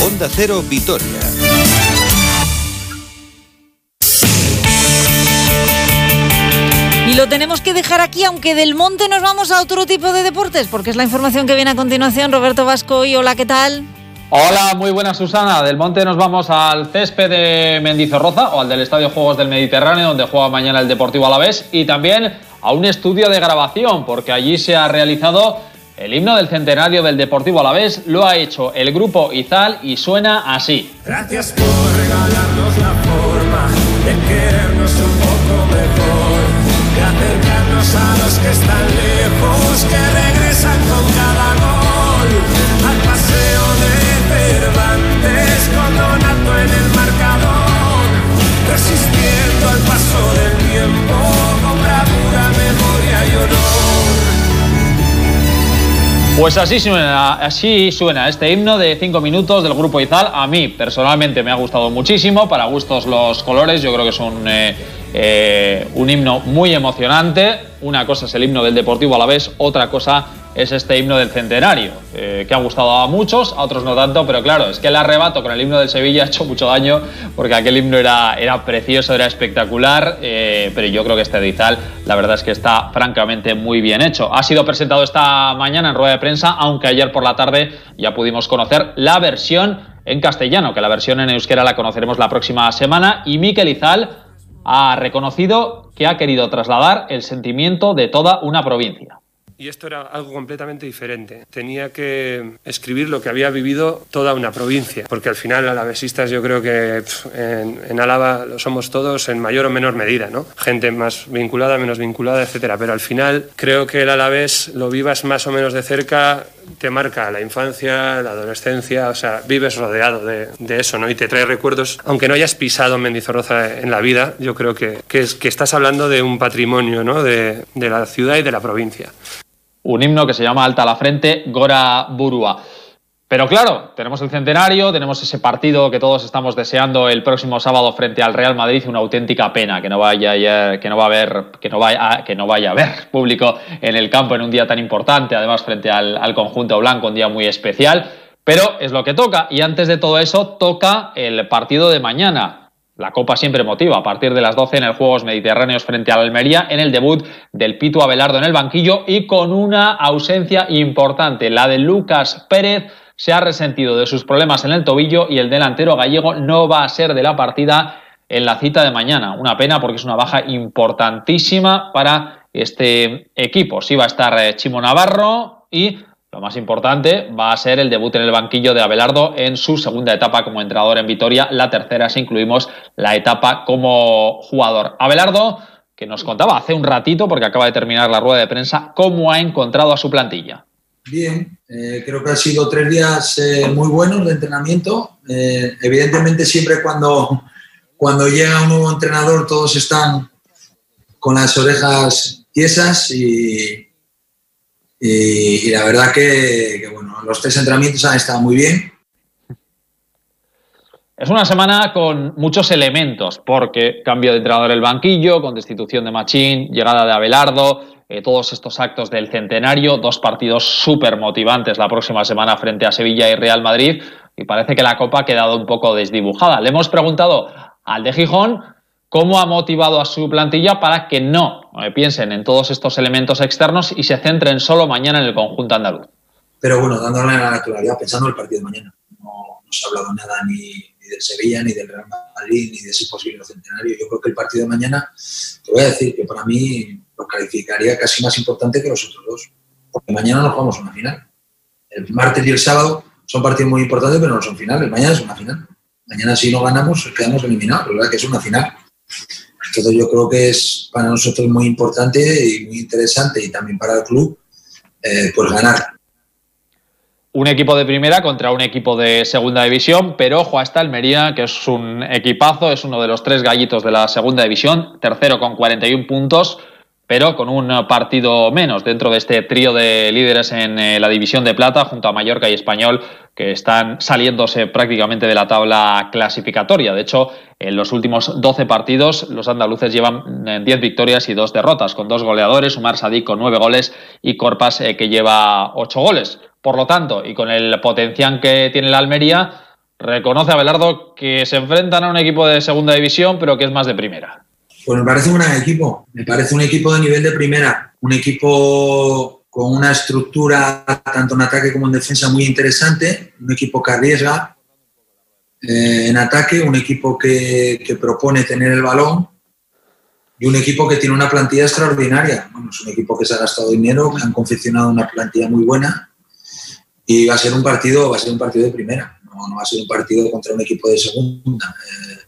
Onda Cero Vitoria. Y lo tenemos que dejar aquí, aunque del monte nos vamos a otro tipo de deportes, porque es la información que viene a continuación. Roberto Vasco y hola, ¿qué tal? Hola, muy buenas Susana. Del Monte nos vamos al césped de Mendizorroza o al del Estadio Juegos del Mediterráneo, donde juega mañana el Deportivo Alavés, y también a un estudio de grabación, porque allí se ha realizado el himno del centenario del Deportivo Alavés. Lo ha hecho el grupo Izal y suena así. Gracias por regalarnos la forma de querernos un poco mejor, de acercarnos a los que están lejos, que regresan con cada gol, al paseo de Cervantes con Donato en el Pues así suena, así suena este himno de cinco minutos del grupo Izal. A mí personalmente me ha gustado muchísimo, para gustos los colores, yo creo que es un, eh, eh, un himno muy emocionante. Una cosa es el himno del Deportivo a la vez, otra cosa es este himno del centenario, eh, que ha gustado a muchos, a otros no tanto, pero claro, es que el arrebato con el himno del Sevilla ha hecho mucho daño, porque aquel himno era, precioso, era espectacular, eh, pero yo creo que este de Izal, la verdad es que está francamente muy bien hecho. Ha sido presentado esta mañana en rueda de prensa, aunque ayer por la tarde ya pudimos conocer la versión en castellano, que la versión en euskera la conoceremos la próxima semana, y Miquel Izal ha reconocido que ha querido trasladar el sentimiento de toda una provincia. Y esto era algo completamente diferente. Tenía que escribir lo que había vivido toda una provincia, porque al final alavesistas yo creo que en, en, Álava lo somos todos en mayor o menor medida, ¿no? Gente más vinculada, menos vinculada, etcétera. Pero al final creo que el alavés lo vivas más o menos de cerca te marca la infancia, la adolescencia, o sea, vives rodeado de, eso, ¿no? Y te trae recuerdos, aunque no hayas pisado Mendizorroza en la vida, yo creo que, que, es, que estás hablando de un patrimonio, ¿no? De la ciudad y de la provincia un himno que se llama Alta la Frente, Gora Burua. Pero claro, tenemos el centenario, tenemos ese partido que todos estamos deseando el próximo sábado frente al Real Madrid, una auténtica pena que no vaya que no va a haber que no vaya que no vaya a haber público en el campo en un día tan importante, además frente al conjunto blanco, un día muy especial, pero es lo que toca y antes de todo eso toca el partido de mañana, la Copa siempre motiva a partir de las 12 en el Juegos Mediterráneos frente al Almería en el debut del Pitu Abelardo en el banquillo y con una ausencia importante, la de Lucas Pérez se ha resentido de sus problemas en el tobillo y el delantero gallego no va a ser de la partida en la cita de mañana. Una pena porque es una baja importantísima para este equipo. Sí va a estar Chimo Navarro y lo más importante va a ser el debut en el banquillo de Abelardo en su segunda etapa como entrenador en Vitoria, la tercera si incluimos la etapa como jugador. Abelardo, que nos contaba hace un ratito, porque acaba de terminar la rueda de prensa, cómo ha encontrado a su plantilla. Bien, eh, creo que han sido tres días eh, muy buenos de entrenamiento. Eh, evidentemente siempre cuando, cuando llega un nuevo entrenador todos están con las orejas tiesas y, y, la verdad que, que, bueno, los tres entrenamientos han estado muy bien. Es una semana con muchos elementos, porque cambio de entrenador el banquillo, con destitución de Machín, llegada de Abelardo, eh, todos estos actos del centenario, dos partidos súper motivantes la próxima semana frente a Sevilla y Real Madrid, y parece que la Copa ha quedado un poco desdibujada. Le hemos preguntado al de Gijón cómo ha motivado a su plantilla para que no piensen en todos estos elementos externos y se centren solo mañana en el conjunto andaluz. Pero bueno, dándole la naturalidad, pensando en el partido de mañana. No, se ha hablado nada ni, del Sevilla, ni del Real Madrid, ni de ese posible centenario. Yo creo que el partido de mañana, te voy a decir que para mí lo calificaría casi más importante que los otros dos. Porque mañana nos jugamos una final. El martes y el sábado son partidos muy importantes, pero no son finales. Mañana es una final. Mañana si no ganamos quedamos eliminados, pero verdad que es una final. Entonces yo creo que es para nosotros muy importante y muy interesante y también para el club eh, pues ganar. Un equipo de primera contra un equipo de segunda división, pero ojo hasta Almería, que es un equipazo, es uno de los tres gallitos de la segunda división, tercero con 41 puntos, pero con un partido menos dentro de este trío de líderes en eh, la división de plata, junto a Mallorca y Español, que están saliéndose prácticamente de la tabla clasificatoria. De hecho, en los últimos 12 partidos, los andaluces llevan 10 victorias y 2 derrotas, con dos goleadores, Umar Sadik con 9 goles y Corpas eh, que lleva 8 goles. Por lo tanto, y con el potencial que tiene la Almería, reconoce a Belardo que se enfrentan a un equipo de segunda división, pero que es más de primera. Pues me parece un gran equipo. Me parece un equipo de nivel de primera. Un equipo con una estructura, tanto en ataque como en defensa, muy interesante. Un equipo que arriesga eh, en ataque, un equipo que, propone tener el balón y un equipo que tiene una plantilla extraordinaria. Bueno, es un equipo que se ha gastado dinero, que han confeccionado una plantilla muy buena y va a ser un partido, va a ser un partido de primera. No, no va a ser un partido contra un equipo de segunda. Eh,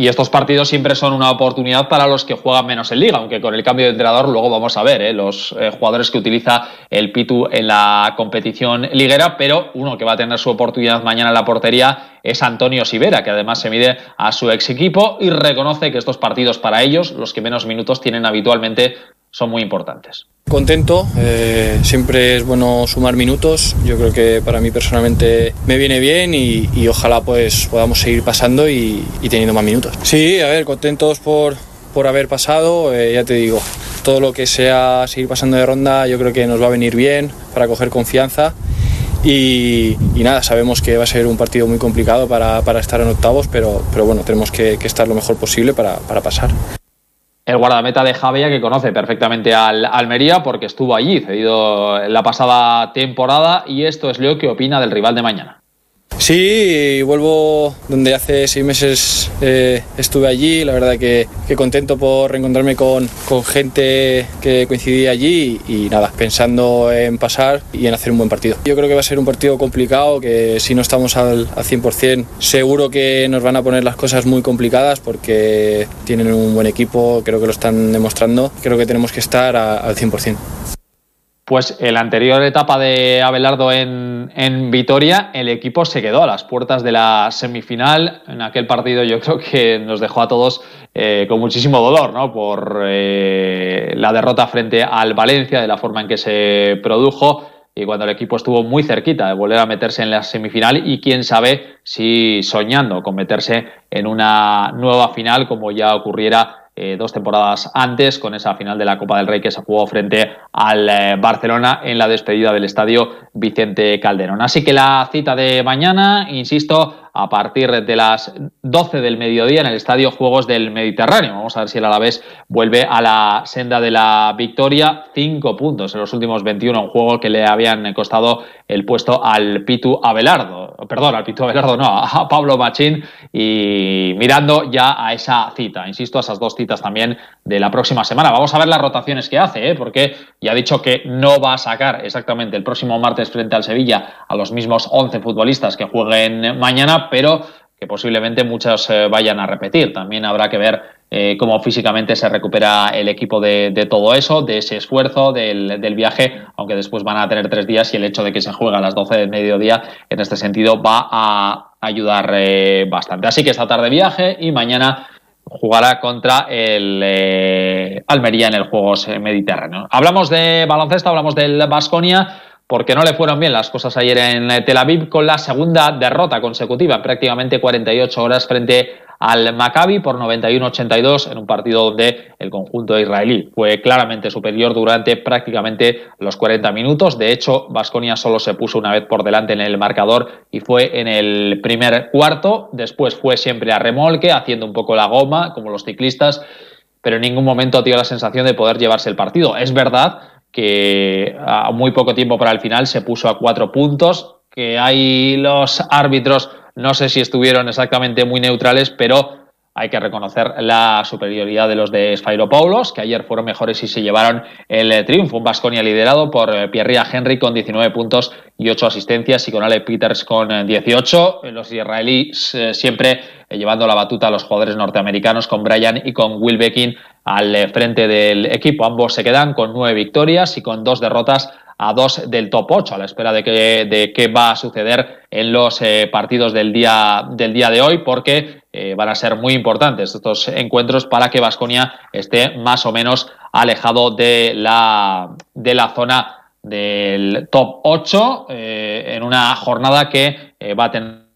y estos partidos siempre son una oportunidad para los que juegan menos en liga, aunque con el cambio de entrenador luego vamos a ver ¿eh? los eh, jugadores que utiliza el Pitu en la competición liguera, pero uno que va a tener su oportunidad mañana en la portería es Antonio Sivera, que además se mide a su ex equipo y reconoce que estos partidos para ellos, los que menos minutos tienen habitualmente, son muy importantes. Contento, eh, siempre es bueno sumar minutos, yo creo que para mí personalmente me viene bien y, ojalá pues podamos seguir pasando y, teniendo más minutos. Sí, a ver, contentos por, por haber pasado, eh, ya te digo, todo lo que sea seguir pasando de ronda yo creo que nos va a venir bien para coger confianza. Y, nada, sabemos que va a ser un partido muy complicado para, para estar en octavos, pero, pero bueno, tenemos que, que estar lo mejor posible para, para pasar el guardameta de Javia que conoce perfectamente al Almería porque estuvo allí cedido la pasada temporada y esto es lo que opina del rival de mañana. Sí, vuelvo donde hace seis meses eh, estuve allí, la verdad que, contento por reencontrarme con, con, gente que coincidí allí y, nada, pensando en pasar y en hacer un buen partido. Yo creo que va a ser un partido complicado, que si no estamos al, al 100% seguro que nos van a poner las cosas muy complicadas porque tienen un buen equipo, creo que lo están demostrando, creo que tenemos que estar al 100%. Pues en la anterior etapa de Abelardo en, en, Vitoria, el equipo se quedó a las puertas de la semifinal. En aquel partido yo creo que nos dejó a todos eh, con muchísimo dolor, ¿no? Por eh, la derrota frente al Valencia, de la forma en que se produjo y cuando el equipo estuvo muy cerquita de volver a meterse en la semifinal y quién sabe si soñando con meterse en una nueva final como ya ocurriera eh, dos temporadas antes con esa final de la Copa del Rey que se jugó frente al eh, Barcelona en la despedida del estadio Vicente Calderón. Así que la cita de mañana, insisto, a partir de las 12 del mediodía en el Estadio Juegos del Mediterráneo. Vamos a ver si el Alavés vuelve a la senda de la victoria. Cinco puntos en los últimos 21, un juego que le habían costado el puesto al Pitu Abelardo. Perdón, al Pitu Abelardo, no, a Pablo Machín. Y mirando ya a esa cita, insisto, a esas dos citas también de la próxima semana. Vamos a ver las rotaciones que hace, ¿eh? porque ya ha dicho que no va a sacar exactamente el próximo martes frente al Sevilla a los mismos 11 futbolistas que jueguen mañana, pero que posiblemente muchos eh, vayan a repetir. También habrá que ver eh, cómo físicamente se recupera el equipo de, todo eso, de ese esfuerzo, del, viaje, aunque después van a tener tres días y el hecho de que se juega a las 12 del mediodía, en este sentido, va a ayudar bastante. Así que esta tarde viaje y mañana jugará contra el Almería en el Juegos Mediterráneo. Hablamos de baloncesto, hablamos del Basconia porque no le fueron bien las cosas ayer en Tel Aviv con la segunda derrota consecutiva, prácticamente 48 horas frente al Maccabi por 91-82 en un partido donde el conjunto israelí fue claramente superior durante prácticamente los 40 minutos. De hecho, Vasconia solo se puso una vez por delante en el marcador y fue en el primer cuarto. Después fue siempre a remolque, haciendo un poco la goma, como los ciclistas, pero en ningún momento dio la sensación de poder llevarse el partido. Es verdad que a muy poco tiempo para el final se puso a cuatro puntos, que hay los árbitros, no sé si estuvieron exactamente muy neutrales, pero hay que reconocer la superioridad de los de Paulos, que ayer fueron mejores y se llevaron el triunfo. Un Vasconia liderado por Pierre Henry con 19 puntos y 8 asistencias y con Ale Peters con 18. Los israelíes eh, siempre llevando la batuta a los jugadores norteamericanos con Brian y con Will Beckin al eh, frente del equipo. Ambos se quedan con nueve victorias y con dos derrotas a dos del top 8, a la espera de, que, de qué va a suceder en los eh, partidos del día, del día de hoy, porque eh, van a ser muy importantes estos encuentros para que Vasconia esté más o menos alejado de la, de la zona del top 8 en una jornada que va a tener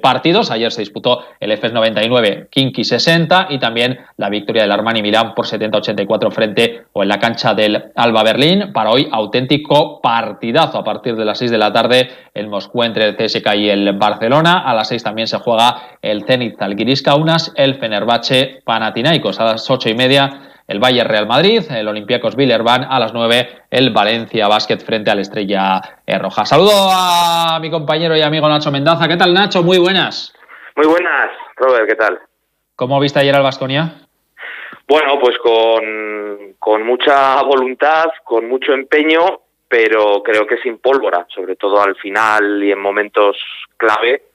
partidos. Ayer se disputó el FS 99 Kinky 60 y también la victoria del Armani Milán por 70-84 frente o en la cancha del Alba Berlín. Para hoy, auténtico partidazo a partir de las 6 de la tarde el Moscú entre el CSK y el Barcelona. A las 6 también se juega el Zenit Zalgiris Kaunas, el Fenerbahce Panathinaikos. A las 8 y media el Bayern Real Madrid, el Olympiacos Villerban, a las 9 el Valencia Basket frente al Estrella Roja. Saludo a mi compañero y amigo Nacho Mendaza. ¿Qué tal Nacho? Muy buenas. Muy buenas, Robert, ¿qué tal? ¿Cómo viste ayer al Basconia? Bueno, pues con, con mucha voluntad, con mucho empeño, pero creo que sin pólvora, sobre todo al final y en momentos clave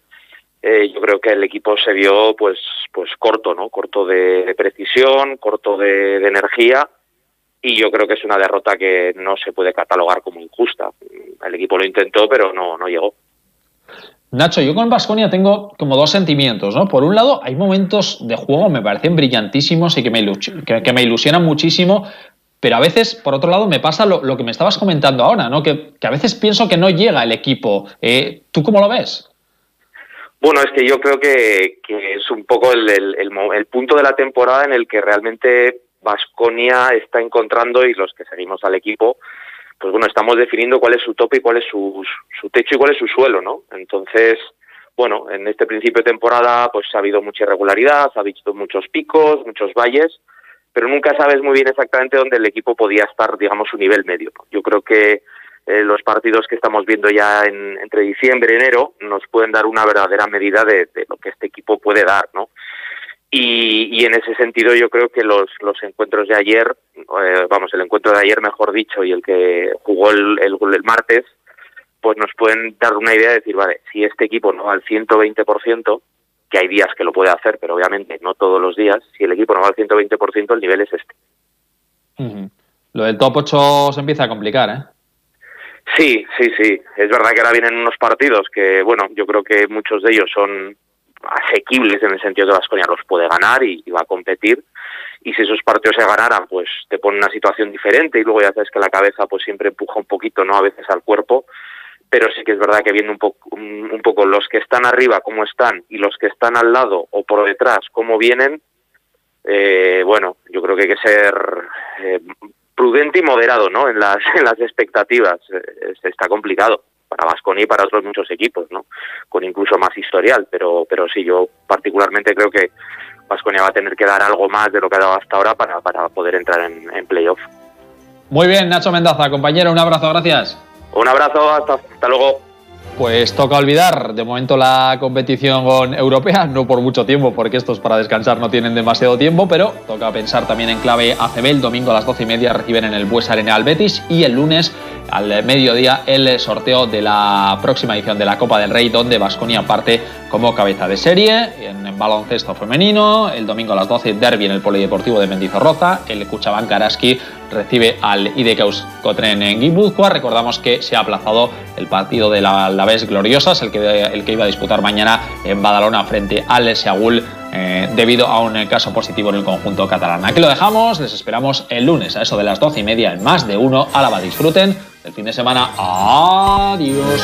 eh, yo creo que el equipo se vio pues pues corto no corto de, precisión corto de, energía y yo creo que es una derrota que no se puede catalogar como injusta el equipo lo intentó pero no no llegó Nacho, yo con Vasconia tengo como dos sentimientos, ¿no? Por un lado, hay momentos de juego me parecen brillantísimos y que me, que, me ilusionan muchísimo, pero a veces, por otro lado, me pasa lo, que me estabas comentando ahora, ¿no? Que, a veces pienso que no llega el equipo. Eh, ¿Tú cómo lo ves? Bueno, es que yo creo que, es un poco el, el, punto de la temporada en el que realmente Vasconia está encontrando y los que seguimos al equipo, pues bueno, estamos definiendo cuál es su tope y cuál es su, su techo y cuál es su suelo, ¿no? Entonces, bueno, en este principio de temporada pues ha habido mucha irregularidad, ha habido muchos picos, muchos valles, pero nunca sabes muy bien exactamente dónde el equipo podía estar, digamos, su nivel medio. Yo creo que eh, los partidos que estamos viendo ya en, entre diciembre y enero nos pueden dar una verdadera medida de, lo que este equipo puede dar, ¿no? Y, en ese sentido yo creo que los, los encuentros de ayer, eh, vamos, el encuentro de ayer mejor dicho y el que jugó el, el, el martes, pues nos pueden dar una idea de decir, vale, si este equipo no va al 120%, que hay días que lo puede hacer, pero obviamente no todos los días, si el equipo no va al 120%, el nivel es este. Lo del top 8 se empieza a complicar, ¿eh? Sí, sí, sí. Es verdad que ahora vienen unos partidos que, bueno, yo creo que muchos de ellos son asequibles en el sentido que Vasconia los puede ganar y, va a competir. Y si esos partidos se ganaran, pues te pone una situación diferente y luego ya sabes que la cabeza pues siempre empuja un poquito, ¿no? A veces al cuerpo. Pero sí que es verdad que viendo un poco, un, poco los que están arriba, cómo están, y los que están al lado o por detrás, cómo vienen, eh, bueno, yo creo que hay que ser eh, prudente y moderado ¿no? en, las, en las expectativas. Eh, está complicado para Vasconi y para otros muchos equipos, ¿no? con incluso más historial, pero, pero sí, yo particularmente creo que Vasconia va a tener que dar algo más de lo que ha dado hasta ahora para, para poder entrar en, en playoff. Muy bien, Nacho Mendaza, compañero, un abrazo, gracias. Un abrazo, hasta, hasta luego. Pues toca olvidar de momento la competición europea, no por mucho tiempo, porque estos para descansar no tienen demasiado tiempo, pero toca pensar también en clave ACB. El domingo a las 12 y media reciben en el Bues Arena al Betis y el lunes al mediodía el sorteo de la próxima edición de la Copa del Rey, donde Vasconia parte como cabeza de serie en baloncesto femenino. El domingo a las 12, derby en el Polideportivo de Mendizorroza. El Cuchabán Karaski recibe al Idekeus Cotren en Guipúzcoa. Recordamos que se ha aplazado el partido de la Alavés Gloriosas, el que, el que iba a disputar mañana en Badalona frente al Seagull eh, debido a un caso positivo en el conjunto catalán. Aquí lo dejamos, les esperamos el lunes a eso de las 12 y media en más de uno. Álava, disfruten el fin de semana. Adiós.